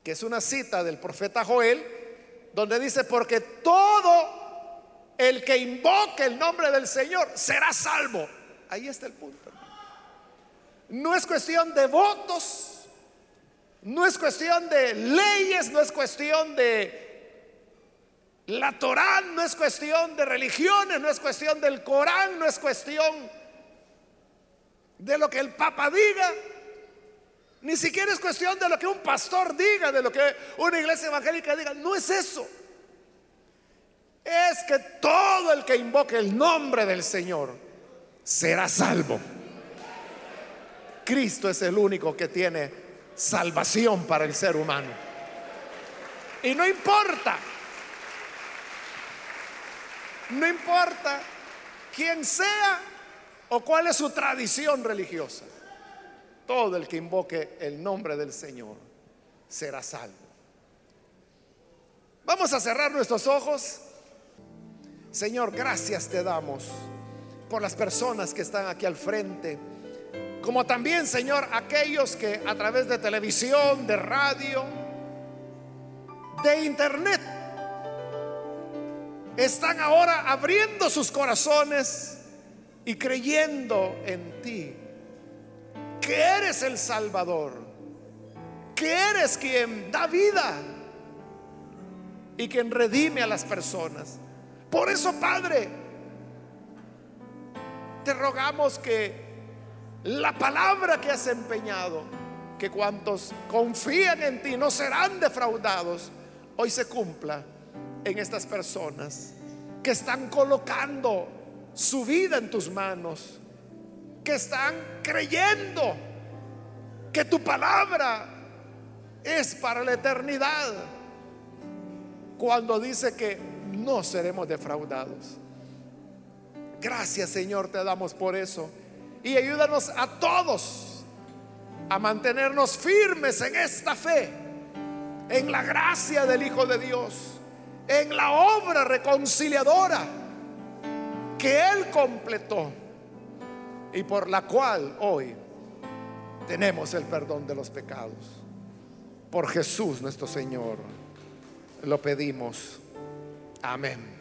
que es una cita del profeta Joel, donde dice, porque todo el que invoque el nombre del Señor será salvo. Ahí está el punto. No es cuestión de votos, no es cuestión de leyes, no es cuestión de la Torá, no es cuestión de religiones, no es cuestión del Corán, no es cuestión de lo que el Papa diga, ni siquiera es cuestión de lo que un pastor diga, de lo que una iglesia evangélica diga, no es eso es que todo el que invoque el nombre del Señor será salvo. Cristo es el único que tiene salvación para el ser humano. Y no importa, no importa quién sea o cuál es su tradición religiosa, todo el que invoque el nombre del Señor será salvo. Vamos a cerrar nuestros ojos. Señor, gracias te damos por las personas que están aquí al frente. Como también, Señor, aquellos que a través de televisión, de radio, de internet, están ahora abriendo sus corazones y creyendo en ti, que eres el Salvador, que eres quien da vida y quien redime a las personas. Por eso, Padre, te rogamos que la palabra que has empeñado, que cuantos confían en ti no serán defraudados, hoy se cumpla en estas personas que están colocando su vida en tus manos, que están creyendo que tu palabra es para la eternidad, cuando dice que no seremos defraudados. Gracias Señor, te damos por eso. Y ayúdanos a todos a mantenernos firmes en esta fe, en la gracia del Hijo de Dios en la obra reconciliadora que Él completó y por la cual hoy tenemos el perdón de los pecados. Por Jesús nuestro Señor lo pedimos. Amén.